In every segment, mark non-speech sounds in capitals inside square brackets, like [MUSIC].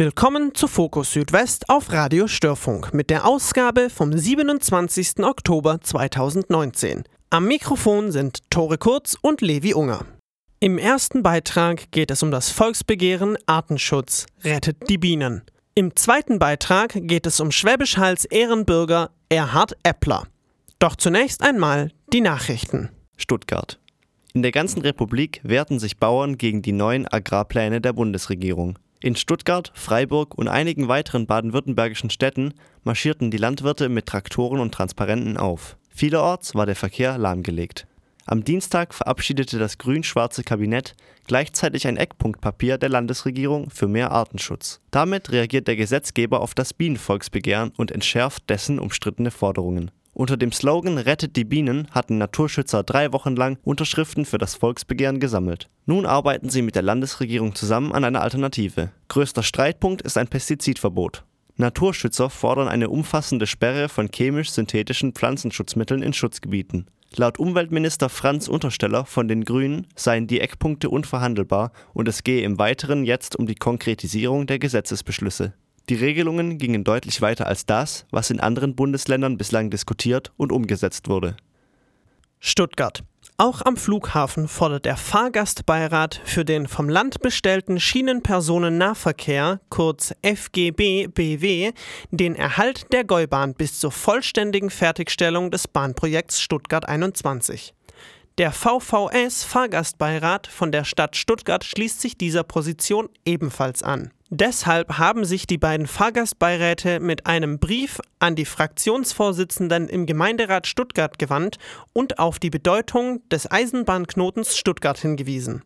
Willkommen zu Fokus Südwest auf Radio Störfunk mit der Ausgabe vom 27. Oktober 2019. Am Mikrofon sind Tore Kurz und Levi Unger. Im ersten Beitrag geht es um das Volksbegehren Artenschutz rettet die Bienen. Im zweiten Beitrag geht es um Schwäbisch Hals Ehrenbürger Erhard Eppler. Doch zunächst einmal die Nachrichten. Stuttgart. In der ganzen Republik wehrten sich Bauern gegen die neuen Agrarpläne der Bundesregierung. In Stuttgart, Freiburg und einigen weiteren baden-württembergischen Städten marschierten die Landwirte mit Traktoren und Transparenten auf. Vielerorts war der Verkehr lahmgelegt. Am Dienstag verabschiedete das grün-schwarze Kabinett gleichzeitig ein Eckpunktpapier der Landesregierung für mehr Artenschutz. Damit reagiert der Gesetzgeber auf das Bienenvolksbegehren und entschärft dessen umstrittene Forderungen. Unter dem Slogan Rettet die Bienen hatten Naturschützer drei Wochen lang Unterschriften für das Volksbegehren gesammelt. Nun arbeiten sie mit der Landesregierung zusammen an einer Alternative. Größter Streitpunkt ist ein Pestizidverbot. Naturschützer fordern eine umfassende Sperre von chemisch-synthetischen Pflanzenschutzmitteln in Schutzgebieten. Laut Umweltminister Franz Untersteller von den Grünen seien die Eckpunkte unverhandelbar und es gehe im Weiteren jetzt um die Konkretisierung der Gesetzesbeschlüsse. Die Regelungen gingen deutlich weiter als das, was in anderen Bundesländern bislang diskutiert und umgesetzt wurde. Stuttgart. Auch am Flughafen fordert der Fahrgastbeirat für den vom Land bestellten Schienenpersonennahverkehr, kurz FGB BW, den Erhalt der Gäubahn bis zur vollständigen Fertigstellung des Bahnprojekts Stuttgart 21. Der VVS Fahrgastbeirat von der Stadt Stuttgart schließt sich dieser Position ebenfalls an. Deshalb haben sich die beiden Fahrgastbeiräte mit einem Brief an die Fraktionsvorsitzenden im Gemeinderat Stuttgart gewandt und auf die Bedeutung des Eisenbahnknotens Stuttgart hingewiesen.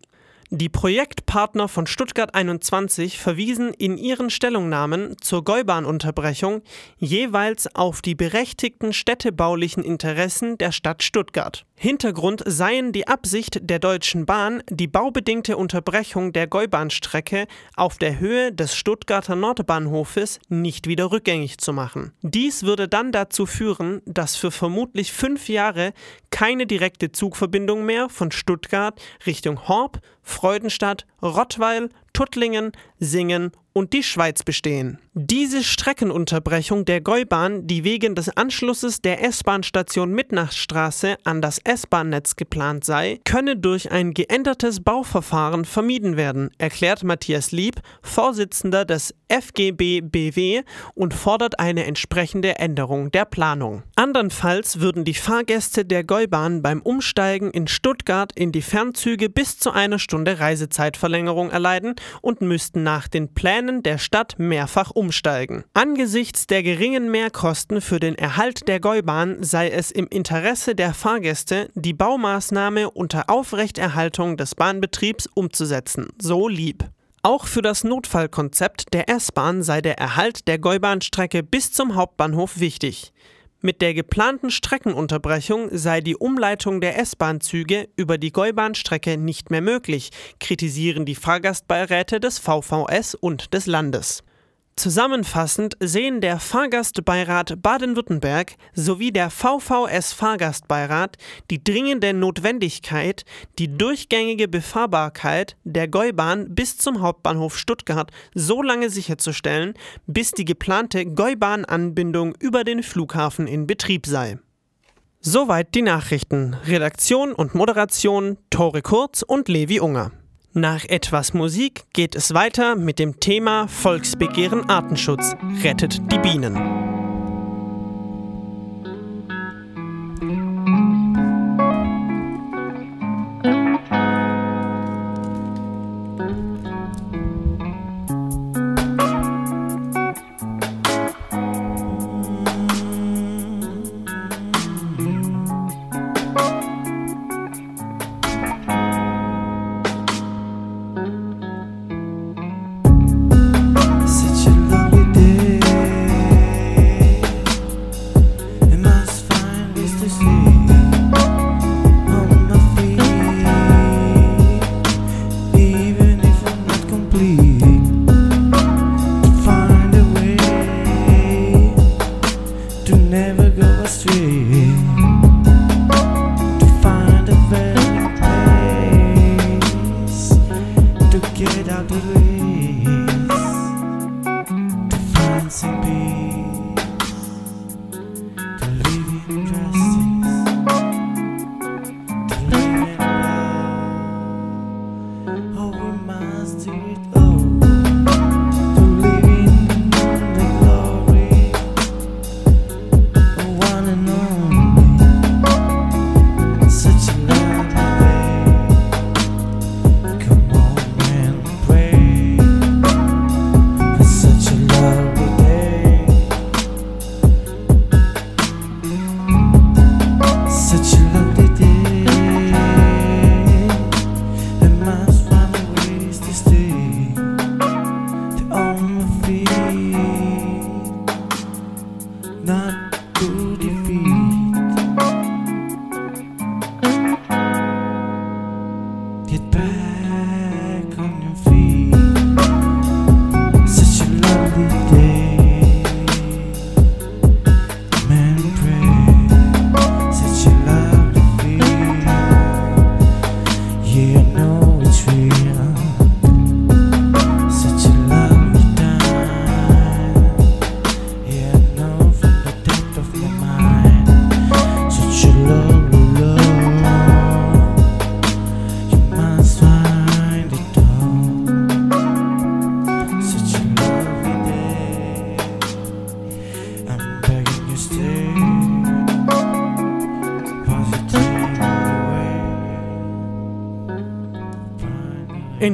Die Projektpartner von Stuttgart 21 verwiesen in ihren Stellungnahmen zur Gäubahnunterbrechung jeweils auf die berechtigten städtebaulichen Interessen der Stadt Stuttgart. Hintergrund seien die Absicht der Deutschen Bahn, die baubedingte Unterbrechung der Gäubahnstrecke auf der Höhe des Stuttgarter Nordbahnhofes nicht wieder rückgängig zu machen. Dies würde dann dazu führen, dass für vermutlich fünf Jahre keine direkte Zugverbindung mehr von Stuttgart Richtung Horb, Freudenstadt, Rottweil, Tuttlingen, Singen und die Schweiz bestehen. Diese Streckenunterbrechung der Gäubahn, die wegen des Anschlusses der S-Bahn-Station Mitnachstraße an das S-Bahn-Netz geplant sei, könne durch ein geändertes Bauverfahren vermieden werden, erklärt Matthias Lieb, Vorsitzender des FGB BW und fordert eine entsprechende Änderung der Planung. Andernfalls würden die Fahrgäste der Gäubahn beim Umsteigen in Stuttgart in die Fernzüge bis zu einer Stunde Reisezeitverlängerung erleiden und müssten nach den Plänen der Stadt mehrfach umsteigen. Angesichts der geringen Mehrkosten für den Erhalt der Gäubahn sei es im Interesse der Fahrgäste, die Baumaßnahme unter Aufrechterhaltung des Bahnbetriebs umzusetzen, so lieb. Auch für das Notfallkonzept der S-Bahn sei der Erhalt der Gäubahnstrecke bis zum Hauptbahnhof wichtig. Mit der geplanten Streckenunterbrechung sei die Umleitung der S-Bahn-Züge über die Gäubahnstrecke nicht mehr möglich, kritisieren die Fahrgastbeiräte des VVS und des Landes. Zusammenfassend sehen der Fahrgastbeirat Baden-Württemberg sowie der VVS Fahrgastbeirat die dringende Notwendigkeit, die durchgängige Befahrbarkeit der Gäubahn bis zum Hauptbahnhof Stuttgart so lange sicherzustellen, bis die geplante Gäubahnanbindung über den Flughafen in Betrieb sei. Soweit die Nachrichten. Redaktion und Moderation Tore Kurz und Levi Unger. Nach etwas Musik geht es weiter mit dem Thema Volksbegehren Artenschutz rettet die Bienen.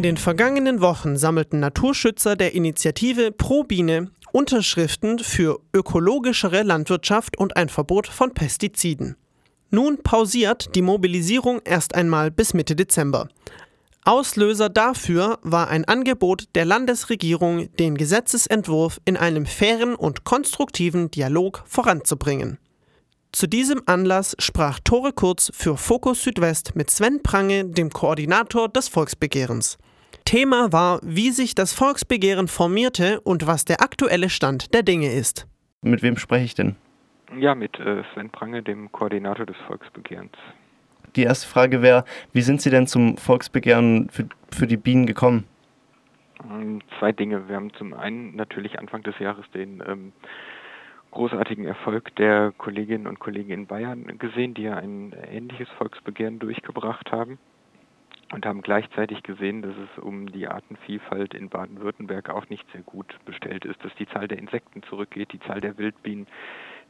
In den vergangenen Wochen sammelten Naturschützer der Initiative Pro Biene Unterschriften für ökologischere Landwirtschaft und ein Verbot von Pestiziden. Nun pausiert die Mobilisierung erst einmal bis Mitte Dezember. Auslöser dafür war ein Angebot der Landesregierung, den Gesetzesentwurf in einem fairen und konstruktiven Dialog voranzubringen. Zu diesem Anlass sprach Tore Kurz für Fokus Südwest mit Sven Prange, dem Koordinator des Volksbegehrens. Thema war, wie sich das Volksbegehren formierte und was der aktuelle Stand der Dinge ist. Mit wem spreche ich denn? Ja, mit äh, Sven Prange, dem Koordinator des Volksbegehrens. Die erste Frage wäre, wie sind Sie denn zum Volksbegehren für, für die Bienen gekommen? Ähm, zwei Dinge. Wir haben zum einen natürlich Anfang des Jahres den ähm, großartigen Erfolg der Kolleginnen und Kollegen in Bayern gesehen, die ja ein ähnliches Volksbegehren durchgebracht haben und haben gleichzeitig gesehen, dass es um die Artenvielfalt in Baden-Württemberg auch nicht sehr gut bestellt ist, dass die Zahl der Insekten zurückgeht, die Zahl der Wildbienen,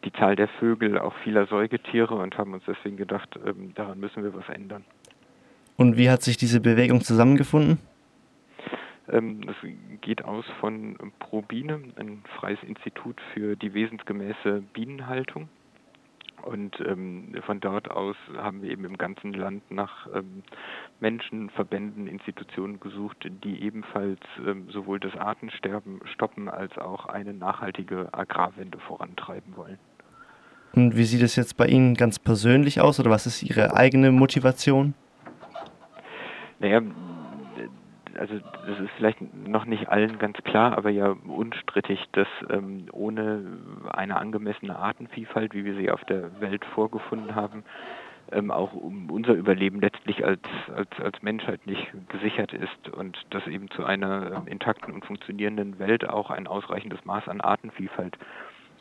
die Zahl der Vögel, auch vieler Säugetiere und haben uns deswegen gedacht, ähm, daran müssen wir was ändern. Und wie hat sich diese Bewegung zusammengefunden? Ähm, das geht aus von ProBiene, ein freies Institut für die wesensgemäße Bienenhaltung. Und ähm, von dort aus haben wir eben im ganzen Land nach ähm, Menschen, Verbänden, Institutionen gesucht, die ebenfalls ähm, sowohl das Artensterben stoppen als auch eine nachhaltige Agrarwende vorantreiben wollen. Und wie sieht es jetzt bei Ihnen ganz persönlich aus oder was ist Ihre eigene Motivation? Naja, also das ist vielleicht noch nicht allen ganz klar, aber ja unstrittig, dass ähm, ohne eine angemessene Artenvielfalt, wie wir sie auf der Welt vorgefunden haben, ähm, auch um unser Überleben letztlich als, als, als Menschheit nicht gesichert ist und dass eben zu einer ähm, intakten und funktionierenden Welt auch ein ausreichendes Maß an Artenvielfalt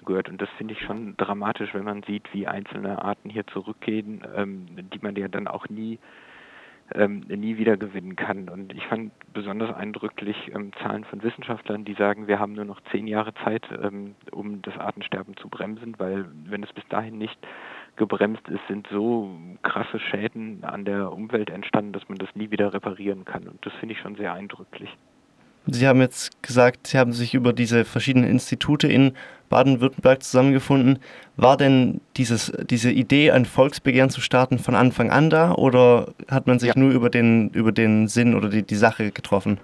gehört. Und das finde ich schon dramatisch, wenn man sieht, wie einzelne Arten hier zurückgehen, ähm, die man ja dann auch nie ähm, nie wieder gewinnen kann. Und ich fand besonders eindrücklich ähm, Zahlen von Wissenschaftlern, die sagen, wir haben nur noch zehn Jahre Zeit, ähm, um das Artensterben zu bremsen, weil wenn es bis dahin nicht gebremst ist, sind so krasse Schäden an der Umwelt entstanden, dass man das nie wieder reparieren kann. Und das finde ich schon sehr eindrücklich. Sie haben jetzt gesagt, Sie haben sich über diese verschiedenen Institute in Baden-Württemberg zusammengefunden. War denn dieses, diese Idee, ein Volksbegehren zu starten, von Anfang an da oder hat man sich ja. nur über den, über den Sinn oder die, die Sache getroffen?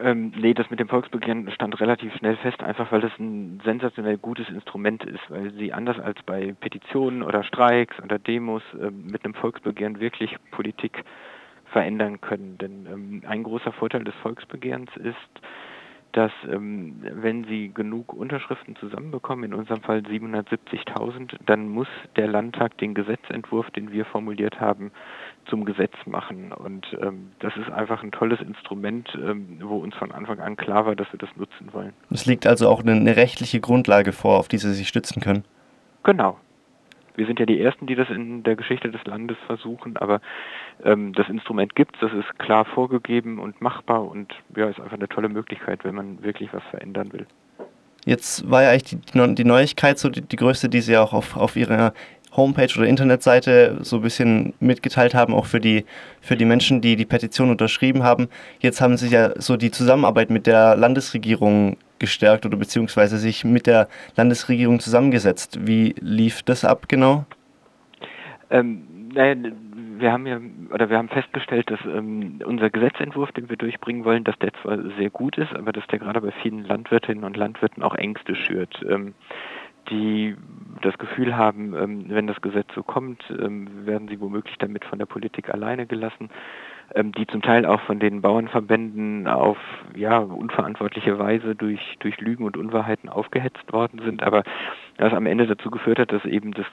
Ähm, nee, das mit dem Volksbegehren stand relativ schnell fest, einfach weil das ein sensationell gutes Instrument ist, weil sie anders als bei Petitionen oder Streiks oder Demos äh, mit einem Volksbegehren wirklich Politik verändern können. Denn ähm, ein großer Vorteil des Volksbegehrens ist, dass ähm, wenn Sie genug Unterschriften zusammenbekommen, in unserem Fall 770.000, dann muss der Landtag den Gesetzentwurf, den wir formuliert haben, zum Gesetz machen. Und ähm, das ist einfach ein tolles Instrument, ähm, wo uns von Anfang an klar war, dass wir das nutzen wollen. Es liegt also auch eine, eine rechtliche Grundlage vor, auf die Sie sich stützen können. Genau, wir sind ja die Ersten, die das in der Geschichte des Landes versuchen, aber ähm, das Instrument gibt es, das ist klar vorgegeben und machbar und ja, ist einfach eine tolle Möglichkeit, wenn man wirklich was verändern will. Jetzt war ja eigentlich die, die Neuigkeit so die, die, größte, die Sie auch auf, auf Ihrer Homepage oder Internetseite so ein bisschen mitgeteilt haben, auch für die, für die Menschen, die die Petition unterschrieben haben. Jetzt haben Sie ja so die Zusammenarbeit mit der Landesregierung gestärkt oder beziehungsweise sich mit der Landesregierung zusammengesetzt. Wie lief das ab genau? Ähm, naja, wir haben ja oder wir haben festgestellt, dass ähm, unser Gesetzentwurf, den wir durchbringen wollen, dass der zwar sehr gut ist, aber dass der gerade bei vielen Landwirtinnen und Landwirten auch Ängste schürt. Ähm, die das Gefühl haben, ähm, wenn das Gesetz so kommt, ähm, werden sie womöglich damit von der Politik alleine gelassen, ähm, die zum Teil auch von den Bauernverbänden auf ja unverantwortliche Weise durch durch Lügen und Unwahrheiten aufgehetzt worden sind, aber das am Ende dazu geführt hat, dass eben das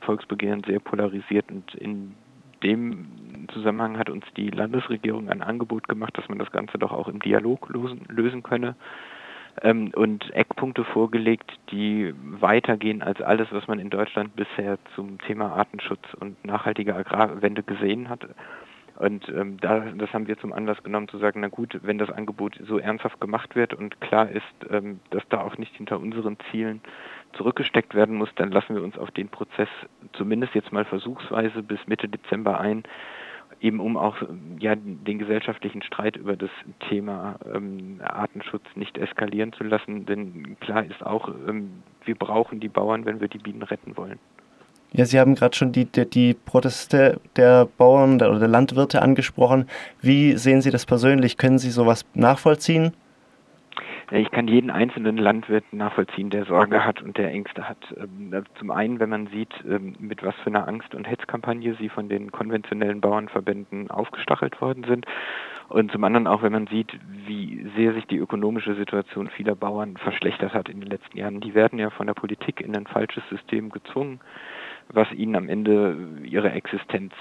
Volksbegehren sehr polarisiert und in dem Zusammenhang hat uns die Landesregierung ein Angebot gemacht, dass man das Ganze doch auch im Dialog lösen, lösen könne ähm, und Eckpunkte vorgelegt, die weitergehen als alles, was man in Deutschland bisher zum Thema Artenschutz und nachhaltige Agrarwende gesehen hat. Und ähm, da, das haben wir zum Anlass genommen zu sagen, na gut, wenn das Angebot so ernsthaft gemacht wird und klar ist, ähm, dass da auch nicht hinter unseren Zielen zurückgesteckt werden muss, dann lassen wir uns auf den Prozess zumindest jetzt mal versuchsweise bis Mitte Dezember ein, eben um auch ja den gesellschaftlichen Streit über das Thema ähm, Artenschutz nicht eskalieren zu lassen. Denn klar ist auch, ähm, wir brauchen die Bauern, wenn wir die Bienen retten wollen. Ja, Sie haben gerade schon die, die, die, Proteste der Bauern oder der Landwirte angesprochen. Wie sehen Sie das persönlich? Können Sie sowas nachvollziehen? Ich kann jeden einzelnen Landwirt nachvollziehen, der Sorge hat und der Ängste hat. Ähm, zum einen, wenn man sieht, ähm, mit was für einer Angst- und Hetzkampagne sie von den konventionellen Bauernverbänden aufgestachelt worden sind. Und zum anderen auch, wenn man sieht, wie sehr sich die ökonomische Situation vieler Bauern verschlechtert hat in den letzten Jahren. Die werden ja von der Politik in ein falsches System gezwungen, was ihnen am Ende ihre Existenz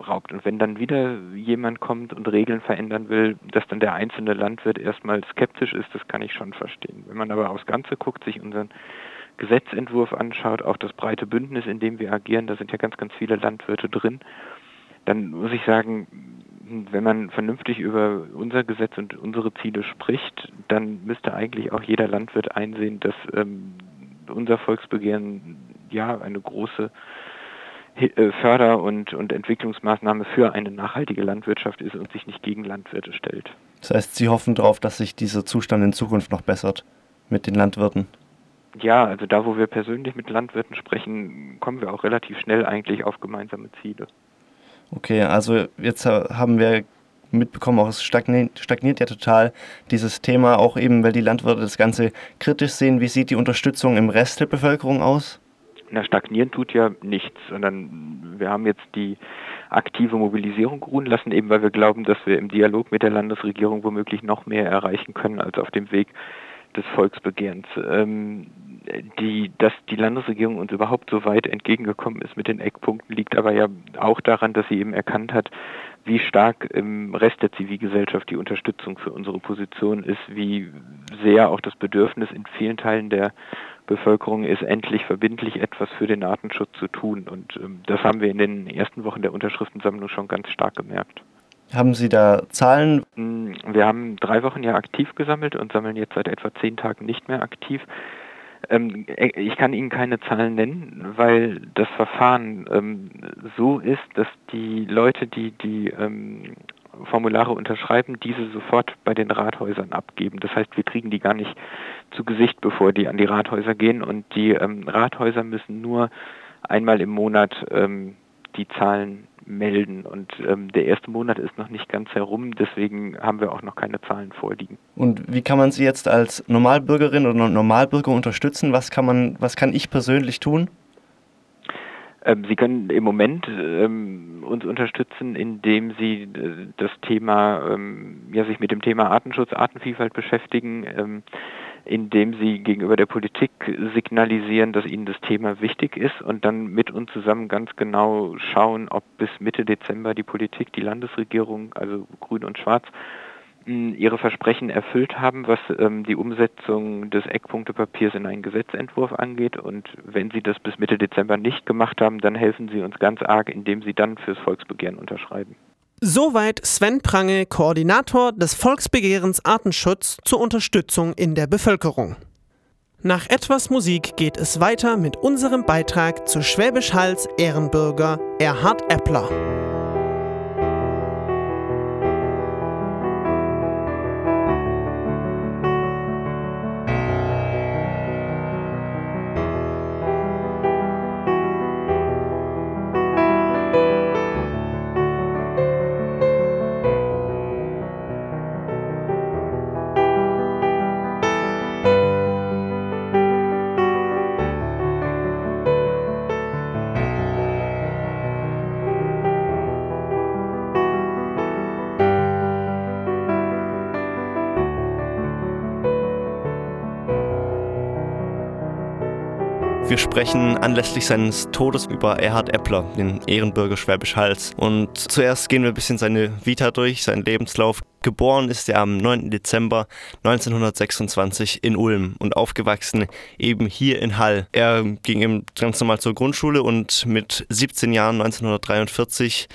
raubt. Und wenn dann wieder jemand kommt und Regeln verändern will, dass dann der einzelne Landwirt erstmal skeptisch ist, das kann ich schon verstehen. Wenn man aber aufs Ganze guckt, sich unseren Gesetzentwurf anschaut, auch das breite Bündnis, in dem wir agieren, da sind ja ganz, ganz viele Landwirte drin, dann muss ich sagen, wenn man vernünftig über unser Gesetz und unsere Ziele spricht, dann müsste eigentlich auch jeder Landwirt einsehen, dass ähm, unser Volksbegehren ja eine große Förder- und, und Entwicklungsmaßnahme für eine nachhaltige Landwirtschaft ist und sich nicht gegen Landwirte stellt. Das heißt, Sie hoffen darauf, dass sich dieser Zustand in Zukunft noch bessert mit den Landwirten? Ja, also da, wo wir persönlich mit Landwirten sprechen, kommen wir auch relativ schnell eigentlich auf gemeinsame Ziele. Okay, also jetzt haben wir mitbekommen, auch es stagniert, stagniert, ja total dieses Thema, auch eben, weil die Landwirte das Ganze kritisch sehen. Wie sieht die Unterstützung im Rest der Bevölkerung aus? Na, stagnieren tut ja nichts, sondern wir haben jetzt die aktive Mobilisierung ruhen lassen, eben weil wir glauben, dass wir im Dialog mit der Landesregierung womöglich noch mehr erreichen können als auf dem Weg des Volksbegehrens. Ähm, die, dass die Landesregierung uns überhaupt so weit entgegengekommen ist mit den Eckpunkten, liegt aber ja auch daran, dass sie eben erkannt hat, wie stark im Rest der Zivilgesellschaft die Unterstützung für unsere Position ist, wie sehr auch das Bedürfnis in vielen Teilen der Bevölkerung ist, endlich verbindlich etwas für den Artenschutz zu tun. Und ähm, das haben wir in den ersten Wochen der Unterschriftensammlung schon ganz stark gemerkt. Haben Sie da Zahlen? Mm, wir haben drei Wochen ja aktiv gesammelt und sammeln jetzt seit etwa zehn Tagen nicht mehr aktiv. Ähm, äh, ich kann Ihnen keine Zahlen nennen, weil das Verfahren ähm, so ist, dass die Leute, die die ähm, Formulare unterschreiben, diese sofort bei den Rathäusern abgeben. Das heißt, wir kriegen die gar nicht zu Gesicht, bevor die an die Rathäuser gehen und die ähm, Rathäuser müssen nur einmal im Monat ähm, die Zahlen melden. Und ähm, der erste Monat ist noch nicht ganz herum, deswegen haben wir auch noch keine Zahlen vorliegen. Und wie kann man Sie jetzt als Normalbürgerin oder Normalbürger unterstützen? Was kann man, was kann ich persönlich tun? Ähm, Sie können im Moment ähm, uns unterstützen, indem Sie äh, das Thema, ähm, ja, sich mit dem Thema Artenschutz, Artenvielfalt beschäftigen, indem Sie gegenüber der Politik signalisieren, dass Ihnen das Thema wichtig ist und dann mit uns zusammen ganz genau schauen, ob bis Mitte Dezember die Politik, die Landesregierung, also Grün und Schwarz, ihre Versprechen erfüllt haben, was ähm, die Umsetzung des Eckpunktepapiers in einen Gesetzentwurf angeht. Und wenn Sie das bis Mitte Dezember nicht gemacht haben, dann helfen Sie uns ganz arg, indem Sie dann fürs Volksbegehren unterschreiben. Soweit Sven Prange, Koordinator des Volksbegehrens Artenschutz zur Unterstützung in der Bevölkerung. Nach etwas Musik geht es weiter mit unserem Beitrag zu Schwäbisch Hals Ehrenbürger Erhard Eppler. Sprechen anlässlich seines Todes über Erhard Eppler, den Ehrenbürger Schwäbisch Hals. Und zuerst gehen wir ein bisschen seine Vita durch, seinen Lebenslauf. Geboren ist er am 9. Dezember 1926 in Ulm und aufgewachsen eben hier in Hall. Er ging eben ganz normal zur Grundschule und mit 17 Jahren 1943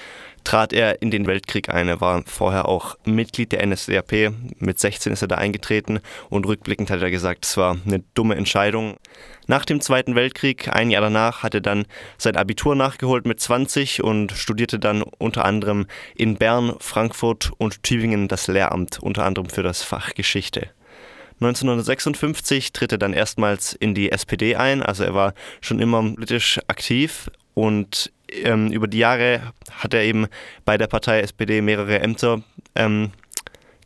trat er in den Weltkrieg ein. Er war vorher auch Mitglied der NSDAP. Mit 16 ist er da eingetreten und rückblickend hat er gesagt, es war eine dumme Entscheidung. Nach dem Zweiten Weltkrieg, ein Jahr danach, hat er dann sein Abitur nachgeholt mit 20 und studierte dann unter anderem in Bern, Frankfurt und Tübingen das Lehramt, unter anderem für das Fach Geschichte. 1956 tritt er dann erstmals in die SPD ein, also er war schon immer politisch aktiv und ähm, über die Jahre hat er eben bei der Partei SPD mehrere Ämter ähm,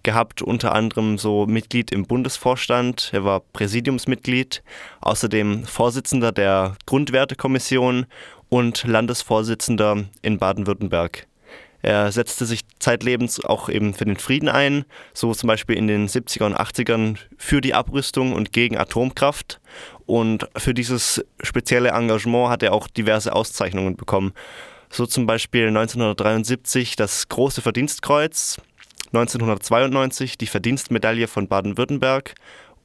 gehabt, unter anderem so Mitglied im Bundesvorstand, er war Präsidiumsmitglied, außerdem Vorsitzender der Grundwertekommission und Landesvorsitzender in Baden-Württemberg. Er setzte sich zeitlebens auch eben für den Frieden ein, so zum Beispiel in den 70er und 80ern für die Abrüstung und gegen Atomkraft. Und für dieses spezielle Engagement hat er auch diverse Auszeichnungen bekommen. So zum Beispiel 1973 das Große Verdienstkreuz, 1992 die Verdienstmedaille von Baden-Württemberg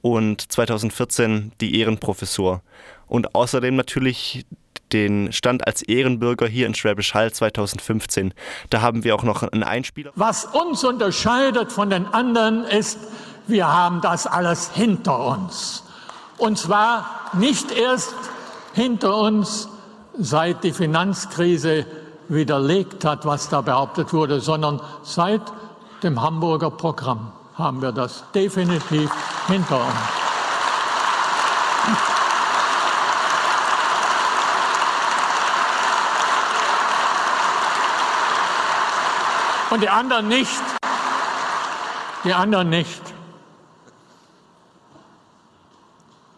und 2014 die Ehrenprofessur. Und außerdem natürlich den Stand als Ehrenbürger hier in Schwäbisch Hall 2015. Da haben wir auch noch einen Einspieler. Was uns unterscheidet von den anderen ist, wir haben das alles hinter uns. Und zwar nicht erst hinter uns, seit die Finanzkrise widerlegt hat, was da behauptet wurde, sondern seit dem Hamburger Programm haben wir das definitiv hinter uns. Und die anderen nicht. Die anderen nicht.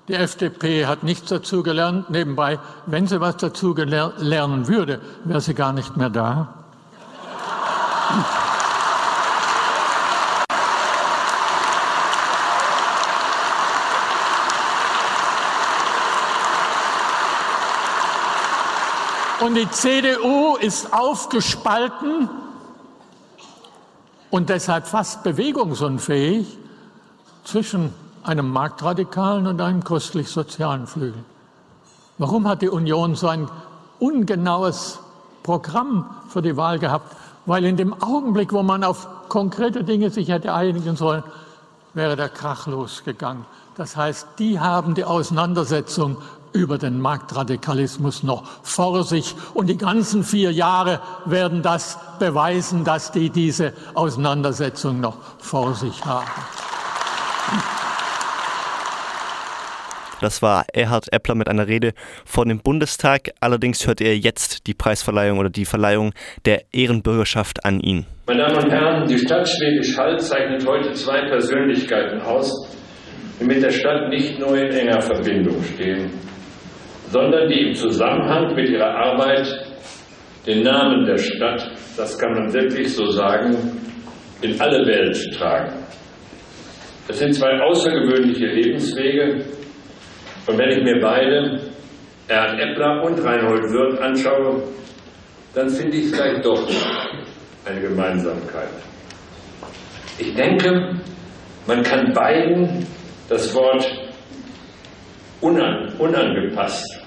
Die FDP hat nichts dazu gelernt. Nebenbei, wenn sie was dazu lernen würde, wäre sie gar nicht mehr da. Und die CDU ist aufgespalten und deshalb fast bewegungsunfähig zwischen einem marktradikalen und einem christlich-sozialen Flügel. Warum hat die Union so ein ungenaues Programm für die Wahl gehabt? Weil in dem Augenblick, wo man auf konkrete Dinge sich hätte einigen sollen, wäre der Krach losgegangen. Das heißt, die haben die Auseinandersetzung über den Marktradikalismus noch vor sich. Und die ganzen vier Jahre werden das beweisen, dass die diese Auseinandersetzung noch vor sich haben. Das war Erhard Eppler mit einer Rede vor dem Bundestag. Allerdings hört er jetzt die Preisverleihung oder die Verleihung der Ehrenbürgerschaft an ihn. Meine Damen und Herren, die Stadt Schwäbisch Hall zeichnet heute zwei Persönlichkeiten aus, die mit der Stadt nicht nur in enger Verbindung stehen, sondern die im Zusammenhang mit ihrer Arbeit den Namen der Stadt, das kann man wirklich so sagen, in alle Welt tragen. Es sind zwei außergewöhnliche Lebenswege und wenn ich mir beide, Erhard Eppler und Reinhold Wirth, anschaue, dann finde ich vielleicht doch eine Gemeinsamkeit. Ich denke, man kann beiden das Wort unangepasst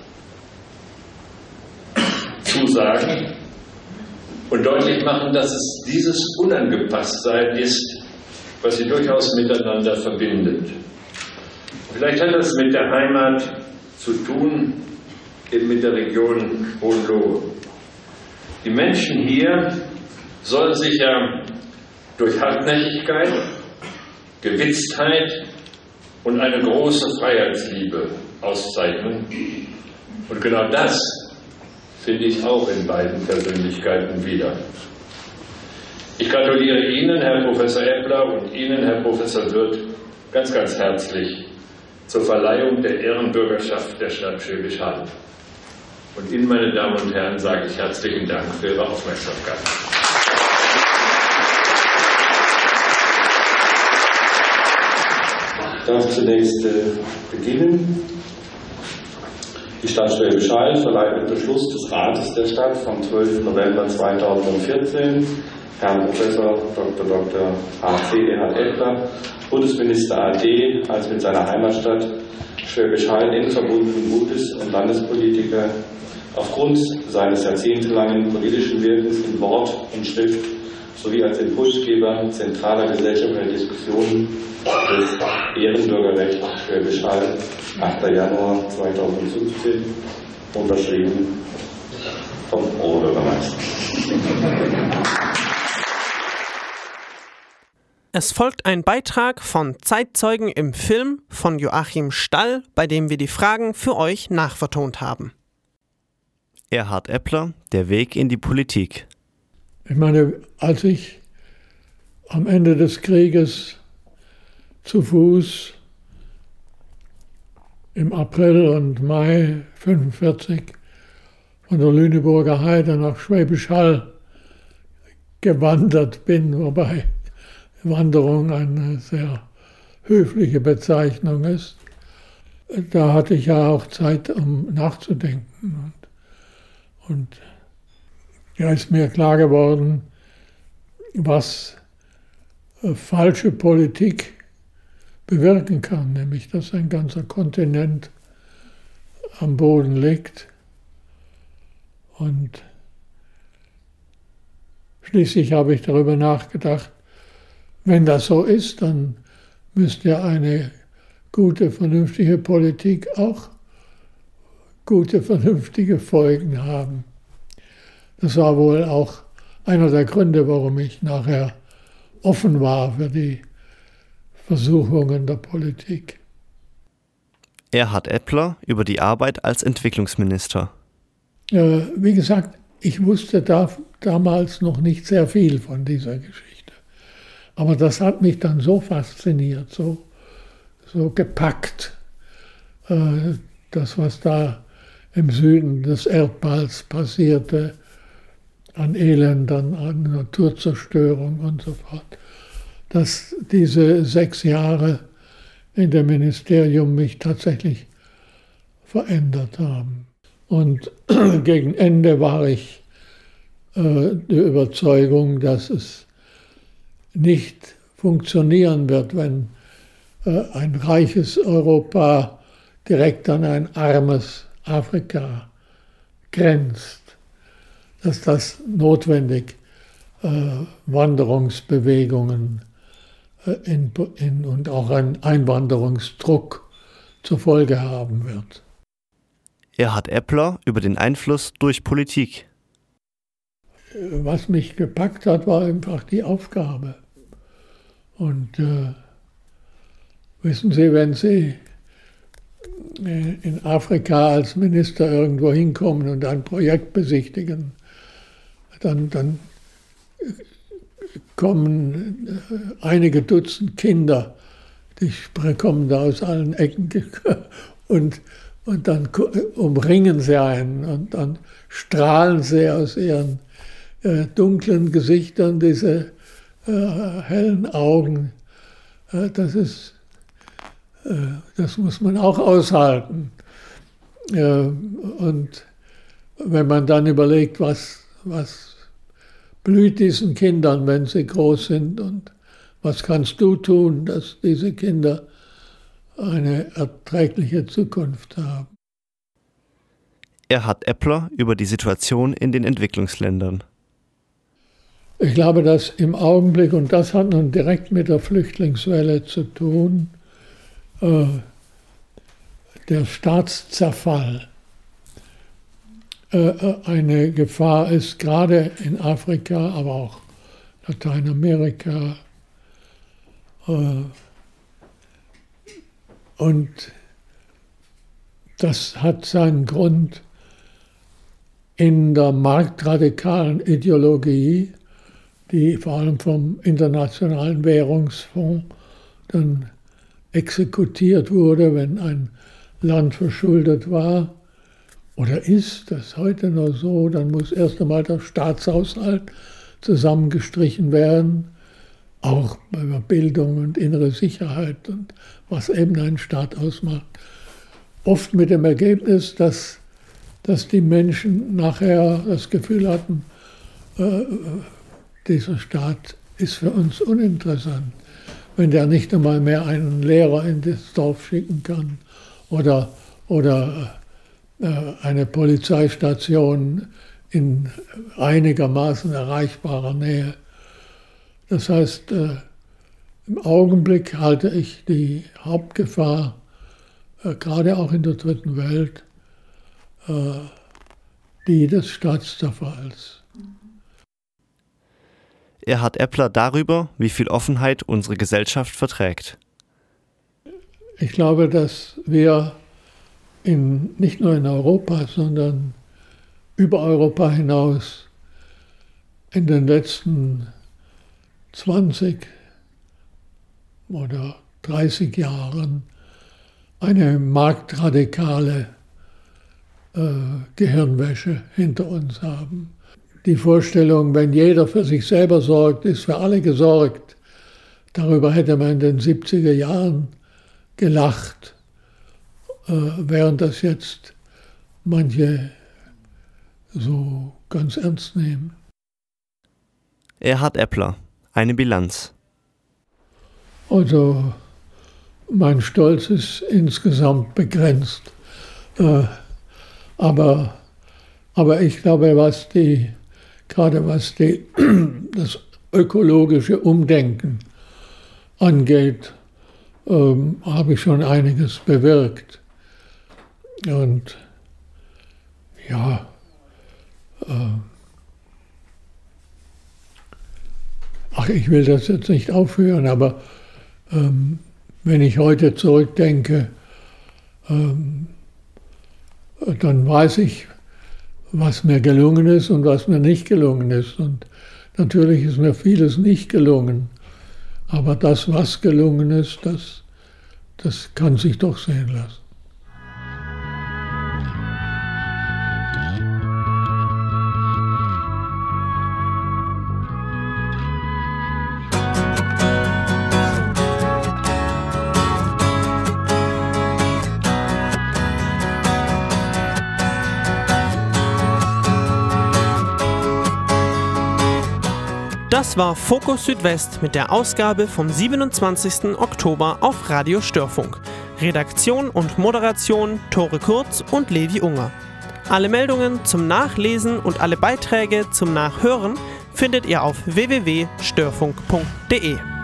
zusagen und deutlich machen, dass es dieses Unangepasstsein ist, was sie durchaus miteinander verbindet. Vielleicht hat das mit der Heimat zu tun, eben mit der Region Hohenlohe. Die Menschen hier sollen sich ja durch Hartnäckigkeit, Gewitztheit und eine große Freiheitsliebe auszeichnen. Und genau das finde ich auch in beiden Persönlichkeiten wieder. Ich gratuliere Ihnen, Herr Professor Eppler, und Ihnen, Herr Professor Wirth, ganz, ganz herzlich zur Verleihung der Ehrenbürgerschaft der Stadt Schwäbisch Hall. Und Ihnen, meine Damen und Herren, sage ich herzlichen Dank für Ihre Aufmerksamkeit. Ich darf zunächst äh, beginnen die Stadt Schwäbisch Hall verleiht mit Beschluss des Rates der Stadt vom 12. November 2014 Herrn Professor Dr. Dr. H.C. Erhard Eppler, Bundesminister AD, als mit seiner Heimatstadt Schwäbisch Hall eng verbundenen Mutes und Landespolitiker aufgrund seines jahrzehntelangen politischen Wirkens in Wort und Schrift sowie als Impulsgeber zentraler gesellschaftlicher Diskussionen des Ehrenbürgerrechts Schwäbisch Hall, 8. Januar 2015, unterschrieben vom Oberbürgermeister. Es folgt ein Beitrag von Zeitzeugen im Film von Joachim Stall, bei dem wir die Fragen für euch nachvertont haben. Erhard Eppler, Der Weg in die Politik. Ich meine, als ich am Ende des Krieges zu Fuß im April und Mai 1945 von der Lüneburger Heide nach Schwäbisch Hall gewandert bin, wobei Wanderung eine sehr höfliche Bezeichnung ist. Da hatte ich ja auch Zeit, um nachzudenken. Und, und ja, ist mir klar geworden, was äh, falsche Politik bewirken kann, nämlich dass ein ganzer Kontinent am Boden liegt und schließlich habe ich darüber nachgedacht, wenn das so ist, dann müsste eine gute, vernünftige Politik auch gute, vernünftige Folgen haben. Das war wohl auch einer der Gründe, warum ich nachher offen war für die Versuchungen der Politik. Erhard Eppler über die Arbeit als Entwicklungsminister. Äh, wie gesagt, ich wusste da, damals noch nicht sehr viel von dieser Geschichte. Aber das hat mich dann so fasziniert, so, so gepackt, äh, das, was da im Süden des Erdballs passierte, an Elend, an, an Naturzerstörung und so fort dass diese sechs Jahre in dem Ministerium mich tatsächlich verändert haben. Und [CLEARS THROAT] gegen Ende war ich äh, der Überzeugung, dass es nicht funktionieren wird, wenn äh, ein reiches Europa direkt an ein armes Afrika grenzt, dass das notwendig äh, Wanderungsbewegungen in, in, und auch einen Einwanderungsdruck zur Folge haben wird. Erhard Eppler über den Einfluss durch Politik. Äh, was mich gepackt hat, war einfach die Aufgabe. Und äh, wissen Sie, wenn Sie äh, in Afrika als Minister irgendwo hinkommen und ein Projekt besichtigen, dann, dann kommen äh, einige Dutzend Kinder, die kommen da aus allen Ecken [LAUGHS] und, und dann umringen sie einen und dann strahlen sie aus ihren äh, dunklen Gesichtern diese äh, hellen Augen. Äh, das ist, äh, das muss man auch aushalten. Äh, und wenn man dann überlegt, was, was blüht diesen Kindern, wenn sie groß sind und was kannst du tun, dass diese Kinder eine erträgliche Zukunft haben. Erhard Eppler über die Situation in den Entwicklungsländern. Ich glaube, dass im Augenblick, und das hat nun direkt mit der Flüchtlingswelle zu tun, äh, der Staatszerfall eine Gefahr ist, gerade in Afrika, aber auch Lateinamerika. Äh, und das hat seinen Grund in der marktradikalen Ideologie, die vor allem vom Internationalen Währungsfonds dann exekutiert wurde, wenn ein Land verschuldet war oder ist das heute noch so, dann muss erst einmal der Staatshaushalt zusammengestrichen werden, auch bei Bildung und innere Sicherheit und was eben einen Staat ausmacht. Oft mit dem Ergebnis, dass, dass die Menschen nachher das Gefühl hatten, äh, dieser Staat ist für uns uninteressant, wenn der nicht einmal mehr einen Lehrer in das Dorf schicken kann oder, oder eine Polizeistation in einigermaßen erreichbarer Nähe. Das heißt, äh, im Augenblick halte ich die Hauptgefahr, äh, gerade auch in der dritten Welt, die des Staatszerfalls. Erhard Eppler darüber, wie viel Offenheit unsere Gesellschaft verträgt. Ich glaube, dass wir in, nicht nur in Europa, sondern über Europa hinaus in den letzten 20 oder 30 Jahren eine marktradikale äh, Gehirnwäsche hinter uns haben. Die Vorstellung, wenn jeder für sich selber sorgt, ist für alle gesorgt. Darüber hätte man in den 70er Jahren gelacht, äh, während das jetzt manche so ganz ernst nehmen. Erhard Eppler, eine Bilanz. Also mein Stolz ist insgesamt begrenzt. Äh, aber, aber ich glaube, was die, gerade was die, [CLEARS THROAT] das ökologische Umdenken angeht, ähm, habe ich schon einiges bewirkt. Und ja, äh, ach, ich will das jetzt nicht aufhören, aber ähm, wenn ich heute zurückdenke, ähm, dann weiß ich, was mir gelungen ist und was mir nicht gelungen ist. Und natürlich ist mir vieles nicht gelungen. Aber das, was gelungen ist, das, das kann sich doch sehen lassen. Das war Fokus Südwest mit der Ausgabe vom 27. Oktober auf Radio Störfunk. Redaktion und Moderation Tore Kurz und Levi Unger. Alle Meldungen zum Nachlesen und alle Beiträge zum Nachhören findet ihr auf www.störfunk.de.